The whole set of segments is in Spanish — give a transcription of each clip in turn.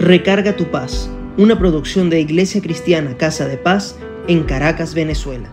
Recarga tu paz, una producción de Iglesia Cristiana Casa de Paz en Caracas, Venezuela.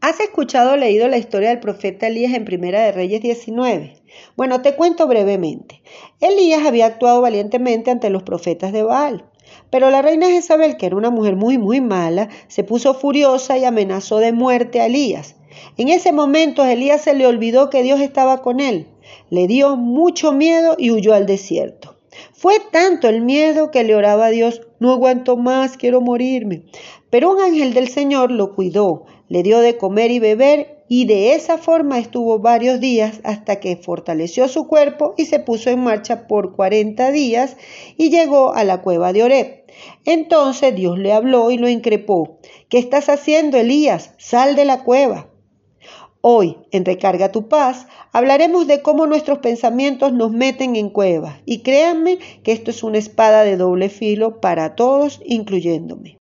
¿Has escuchado o leído la historia del profeta Elías en Primera de Reyes 19? Bueno, te cuento brevemente. Elías había actuado valientemente ante los profetas de Baal. Pero la reina Jezabel, que era una mujer muy, muy mala, se puso furiosa y amenazó de muerte a Elías. En ese momento a Elías se le olvidó que Dios estaba con él. Le dio mucho miedo y huyó al desierto. Fue tanto el miedo que le oraba a Dios, no aguanto más, quiero morirme. Pero un ángel del Señor lo cuidó, le dio de comer y beber y de esa forma estuvo varios días hasta que fortaleció su cuerpo y se puso en marcha por 40 días y llegó a la cueva de Oreb. Entonces Dios le habló y lo increpó. ¿Qué estás haciendo, Elías? Sal de la cueva. Hoy, en Recarga tu paz, hablaremos de cómo nuestros pensamientos nos meten en cuevas. Y créanme que esto es una espada de doble filo para todos, incluyéndome.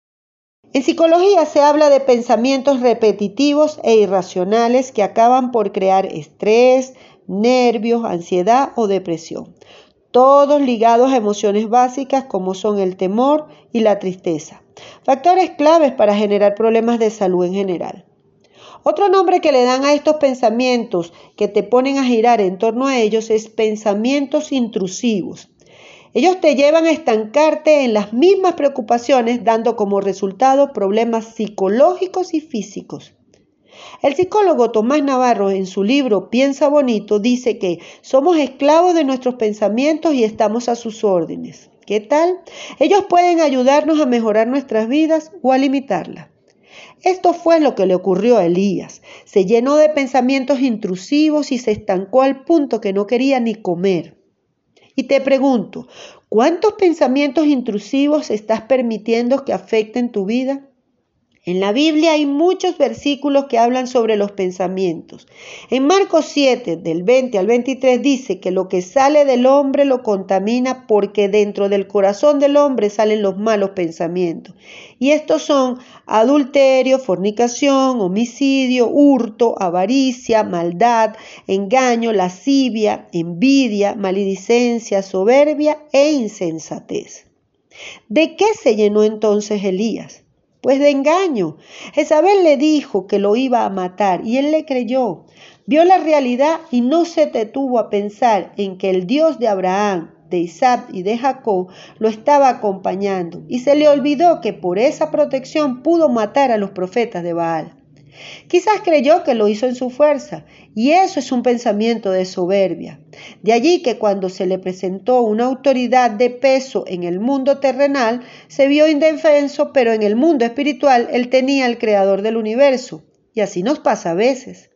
En psicología se habla de pensamientos repetitivos e irracionales que acaban por crear estrés, nervios, ansiedad o depresión, todos ligados a emociones básicas como son el temor y la tristeza, factores claves para generar problemas de salud en general. Otro nombre que le dan a estos pensamientos que te ponen a girar en torno a ellos es pensamientos intrusivos. Ellos te llevan a estancarte en las mismas preocupaciones, dando como resultado problemas psicológicos y físicos. El psicólogo Tomás Navarro en su libro Piensa Bonito dice que somos esclavos de nuestros pensamientos y estamos a sus órdenes. ¿Qué tal? Ellos pueden ayudarnos a mejorar nuestras vidas o a limitarlas. Esto fue lo que le ocurrió a Elías. Se llenó de pensamientos intrusivos y se estancó al punto que no quería ni comer. Y te pregunto, ¿cuántos pensamientos intrusivos estás permitiendo que afecten tu vida? En la Biblia hay muchos versículos que hablan sobre los pensamientos. En Marcos 7, del 20 al 23, dice que lo que sale del hombre lo contamina porque dentro del corazón del hombre salen los malos pensamientos. Y estos son adulterio, fornicación, homicidio, hurto, avaricia, maldad, engaño, lascivia, envidia, maledicencia, soberbia e insensatez. ¿De qué se llenó entonces Elías? Pues de engaño. Jezabel le dijo que lo iba a matar y él le creyó. Vio la realidad y no se detuvo a pensar en que el Dios de Abraham, de Isaac y de Jacob lo estaba acompañando y se le olvidó que por esa protección pudo matar a los profetas de Baal. Quizás creyó que lo hizo en su fuerza, y eso es un pensamiento de soberbia. De allí que cuando se le presentó una autoridad de peso en el mundo terrenal, se vio indefenso, pero en el mundo espiritual él tenía al creador del universo. Y así nos pasa a veces.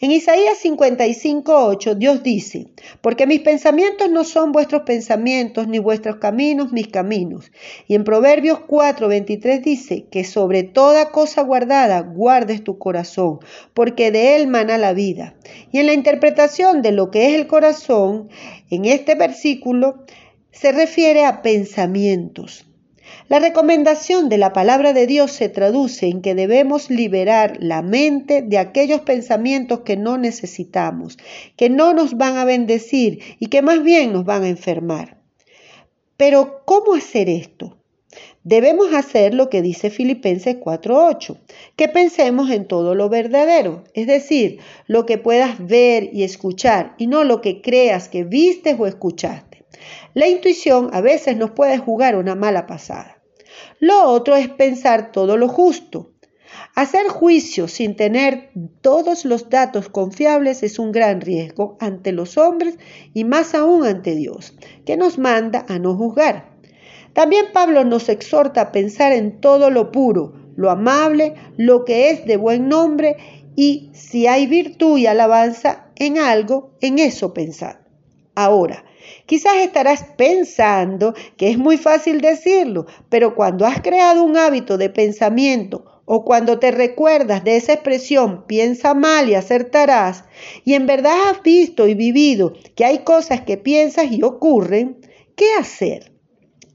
En Isaías 55:8 Dios dice, porque mis pensamientos no son vuestros pensamientos, ni vuestros caminos mis caminos. Y en Proverbios 4:23 dice, que sobre toda cosa guardada guardes tu corazón, porque de él mana la vida. Y en la interpretación de lo que es el corazón, en este versículo se refiere a pensamientos. La recomendación de la palabra de Dios se traduce en que debemos liberar la mente de aquellos pensamientos que no necesitamos, que no nos van a bendecir y que más bien nos van a enfermar. Pero, ¿cómo hacer esto? Debemos hacer lo que dice Filipenses 4:8, que pensemos en todo lo verdadero, es decir, lo que puedas ver y escuchar y no lo que creas que vistes o escuchaste. La intuición a veces nos puede jugar una mala pasada. Lo otro es pensar todo lo justo. Hacer juicio sin tener todos los datos confiables es un gran riesgo ante los hombres y más aún ante Dios, que nos manda a no juzgar. También Pablo nos exhorta a pensar en todo lo puro, lo amable, lo que es de buen nombre y si hay virtud y alabanza en algo, en eso pensar. Ahora, Quizás estarás pensando que es muy fácil decirlo, pero cuando has creado un hábito de pensamiento o cuando te recuerdas de esa expresión piensa mal y acertarás, y en verdad has visto y vivido que hay cosas que piensas y ocurren, ¿qué hacer?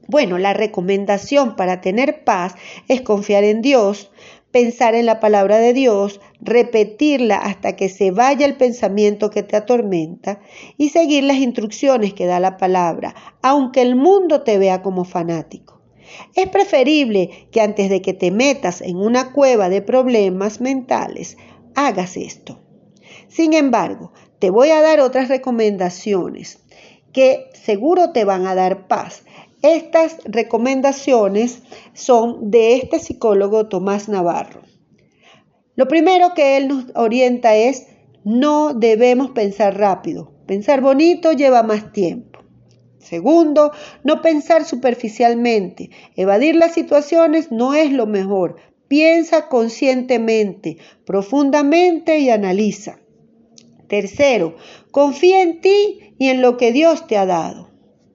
Bueno, la recomendación para tener paz es confiar en Dios, pensar en la palabra de Dios, repetirla hasta que se vaya el pensamiento que te atormenta y seguir las instrucciones que da la palabra, aunque el mundo te vea como fanático. Es preferible que antes de que te metas en una cueva de problemas mentales, hagas esto. Sin embargo, te voy a dar otras recomendaciones que seguro te van a dar paz estas recomendaciones son de este psicólogo Tomás Navarro. Lo primero que él nos orienta es no debemos pensar rápido. Pensar bonito lleva más tiempo. Segundo, no pensar superficialmente. Evadir las situaciones no es lo mejor. Piensa conscientemente, profundamente y analiza. Tercero, confía en ti y en lo que Dios te ha dado.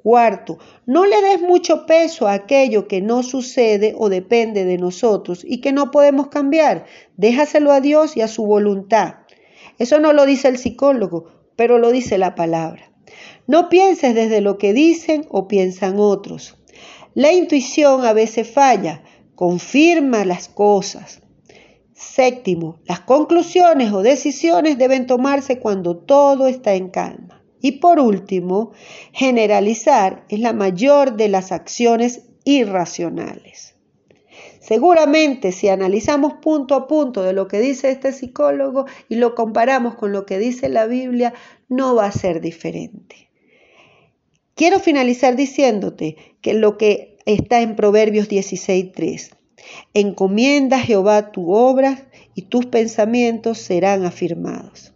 Cuarto, no le des mucho peso a aquello que no sucede o depende de nosotros y que no podemos cambiar. Déjaselo a Dios y a su voluntad. Eso no lo dice el psicólogo, pero lo dice la palabra. No pienses desde lo que dicen o piensan otros. La intuición a veces falla, confirma las cosas. Séptimo, las conclusiones o decisiones deben tomarse cuando todo está en calma. Y por último, generalizar es la mayor de las acciones irracionales. Seguramente si analizamos punto a punto de lo que dice este psicólogo y lo comparamos con lo que dice la Biblia, no va a ser diferente. Quiero finalizar diciéndote que lo que está en Proverbios 16.3, encomienda a Jehová tu obra y tus pensamientos serán afirmados.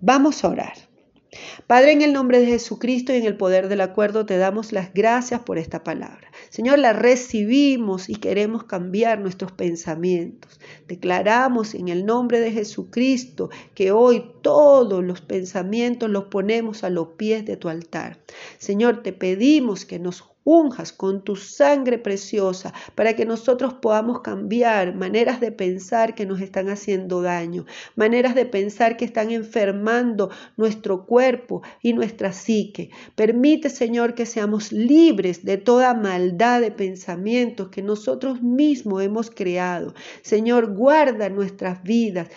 Vamos a orar. Padre, en el nombre de Jesucristo y en el poder del acuerdo, te damos las gracias por esta palabra. Señor, la recibimos y queremos cambiar nuestros pensamientos. Declaramos en el nombre de Jesucristo que hoy todos los pensamientos los ponemos a los pies de tu altar. Señor, te pedimos que nos unjas con tu sangre preciosa para que nosotros podamos cambiar maneras de pensar que nos están haciendo daño, maneras de pensar que están enfermando nuestro cuerpo y nuestra psique. Permite, Señor, que seamos libres de toda maldad de pensamientos que nosotros mismos hemos creado. Señor, guarda nuestras vidas.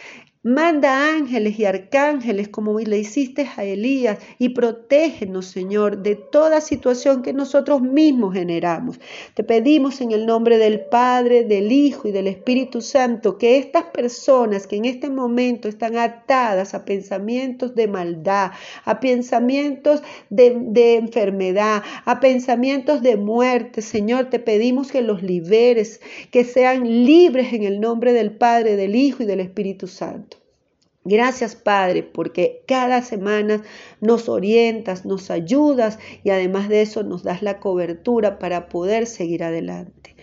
Manda ángeles y arcángeles como le hiciste a Elías y protégenos, Señor, de toda situación que nosotros mismos generamos. Te pedimos en el nombre del Padre, del Hijo y del Espíritu Santo que estas personas que en este momento están atadas a pensamientos de maldad, a pensamientos de, de enfermedad, a pensamientos de muerte, Señor, te pedimos que los liberes, que sean libres en el nombre del Padre, del Hijo y del Espíritu Santo. Gracias Padre, porque cada semana nos orientas, nos ayudas y además de eso nos das la cobertura para poder seguir adelante.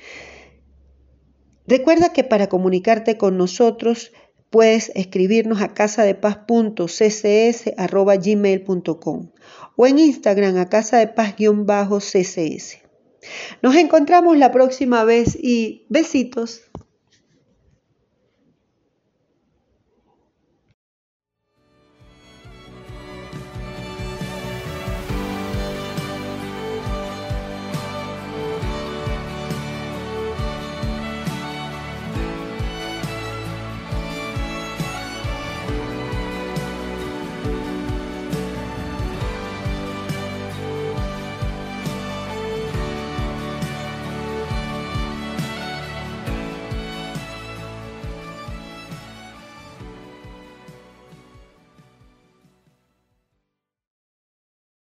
Recuerda que para comunicarte con nosotros puedes escribirnos a casadepaz.ccs.gmail.com o en Instagram a casadepaz-ccs. Nos encontramos la próxima vez y besitos.